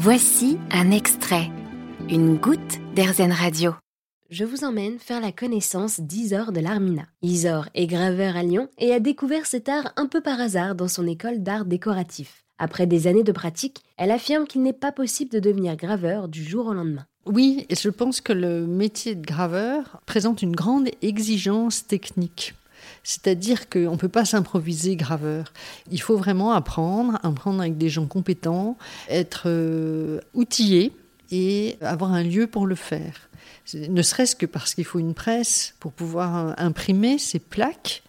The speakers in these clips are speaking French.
Voici un extrait, une goutte d'Airzen Radio. Je vous emmène faire la connaissance d'Isor de l'Armina. Isor est graveur à Lyon et a découvert cet art un peu par hasard dans son école d'art décoratif. Après des années de pratique, elle affirme qu'il n'est pas possible de devenir graveur du jour au lendemain. Oui, et je pense que le métier de graveur présente une grande exigence technique. C'est-à-dire qu'on ne peut pas s'improviser graveur. Il faut vraiment apprendre, apprendre avec des gens compétents, être euh, outillé et avoir un lieu pour le faire. Ne serait-ce que parce qu'il faut une presse pour pouvoir euh, imprimer ces plaques.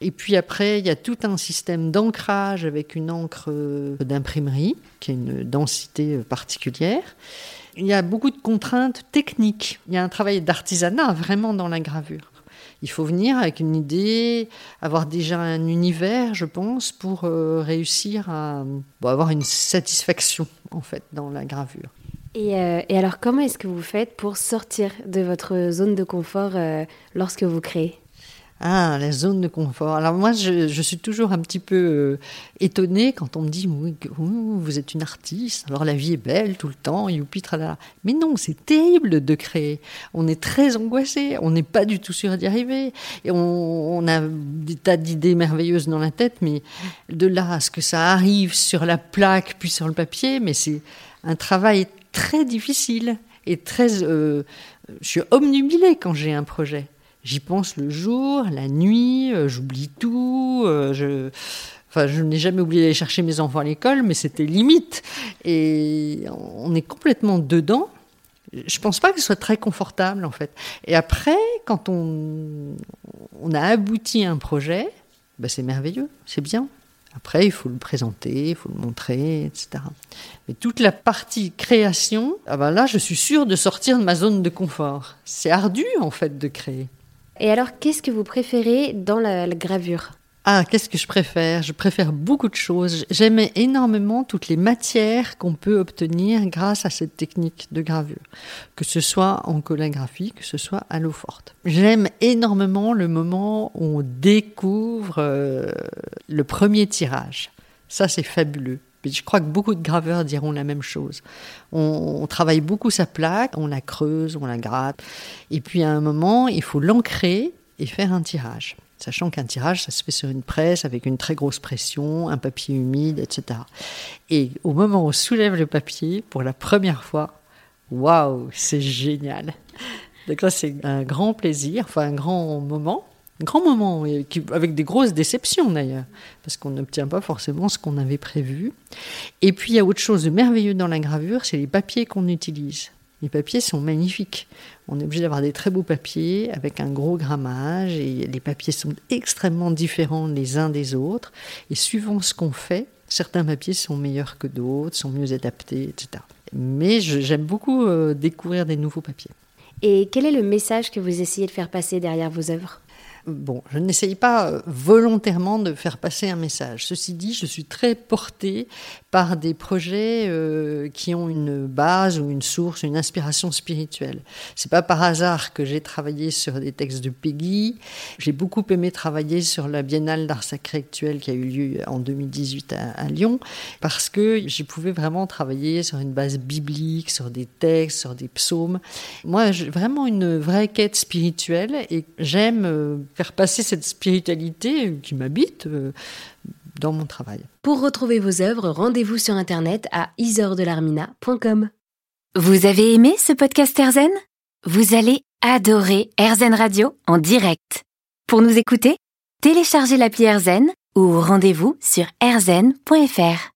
Et puis après, il y a tout un système d'ancrage avec une encre euh, d'imprimerie qui a une densité particulière. Il y a beaucoup de contraintes techniques. Il y a un travail d'artisanat vraiment dans la gravure. Il faut venir avec une idée, avoir déjà un univers, je pense, pour euh, réussir à avoir une satisfaction en fait dans la gravure. Et, euh, alors, comment est-ce que vous faites pour sortir de votre zone de confort euh, lorsque vous créez? Ah, la zone de confort. Alors moi, je, suis toujours un petit peu euh, étonnée quand on me dit oui, vous êtes une artiste, alors la vie est belle tout le temps, youpi, tralala. Mais non, c'est terrible de créer. On est très angoissé, on n'est pas du tout sûr d'y arriver. Et on, on, a des tas d'idées merveilleuses dans la tête, mais de là à ce que ça arrive sur la plaque puis sur le papier, mais c'est un travail très difficile et très... Euh, je suis omnubilée quand j'ai un projet. J'y pense le jour, la nuit, euh, j'oublie tout. Euh, je, enfin, je n'ai jamais oublié d'aller chercher mes enfants à l'école, mais c'était limite. Et on est complètement dedans. Je pense pas que ce soit très confortable, en fait. Et après, quand on, on a abouti à un projet, ben c'est merveilleux, c'est bien. Après, il faut le présenter, il faut le montrer, etc. Mais toute la partie création, ah ben là, je suis sûre de sortir de ma zone de confort. C'est ardu, en fait, de créer. Et alors, qu'est-ce que vous préférez dans la, gravure? Ah, qu'est-ce que je préfère? Je préfère beaucoup de choses. J'aime énormément toutes les matières qu'on peut obtenir grâce à cette technique de gravure, que ce soit en collagraphie, que ce soit à l'eau forte. J'aime énormément le moment où on découvre euh, le premier tirage. Ça, c'est fabuleux. Je crois que beaucoup de graveurs diront la même chose. On, travaille beaucoup sa plaque, on la creuse, on la gratte, et puis à un moment, il faut l'ancrer et faire un tirage. Sachant qu'un tirage, ça se fait sur une presse avec une très grosse pression, un papier humide, etc. Et au moment où on soulève le papier, pour la première fois, waouh, c'est génial. Donc là, c'est un grand plaisir, enfin un grand moment grand moment, avec des grosses déceptions d'ailleurs, parce qu'on n'obtient pas forcément ce qu'on avait prévu. Et puis il y a autre chose de merveilleux dans la gravure, c'est les papiers qu'on utilise. Les papiers sont magnifiques. On est obligé d'avoir des très beaux papiers avec un gros grammage et les papiers sont extrêmement différents les uns des autres. Et suivant ce qu'on fait, certains papiers sont meilleurs que d'autres, sont mieux adaptés, etc. Mais j'aime beaucoup euh, découvrir des nouveaux papiers. Et quel est le message que vous essayez de faire passer derrière vos œuvres? Bon, je n'essaye pas euh, volontairement de faire passer un message. Ceci dit, je suis très portée par des projets euh, qui ont une base ou une source, une inspiration spirituelle. C'est pas par hasard que j'ai travaillé sur des textes de Peggy. J'ai beaucoup aimé travailler sur la Biennale d'art sacré actuel qui a eu lieu en 2018 à, à Lyon, parce que j'y pouvais vraiment travailler sur une base biblique, sur des textes, sur des psaumes. Moi, j'ai vraiment une vraie quête spirituelle et j'aime euh, faire passer cette spiritualité qui m'habite euh, dans mon travail. Pour retrouver vos œuvres, rendez-vous sur internet à isordelarmina.com. Vous avez aimé ce podcast Erzen? Vous allez adorer Erzen Radio en direct. Pour nous écouter, téléchargez l'appli Erzen ou rendez-vous sur erzen.fr.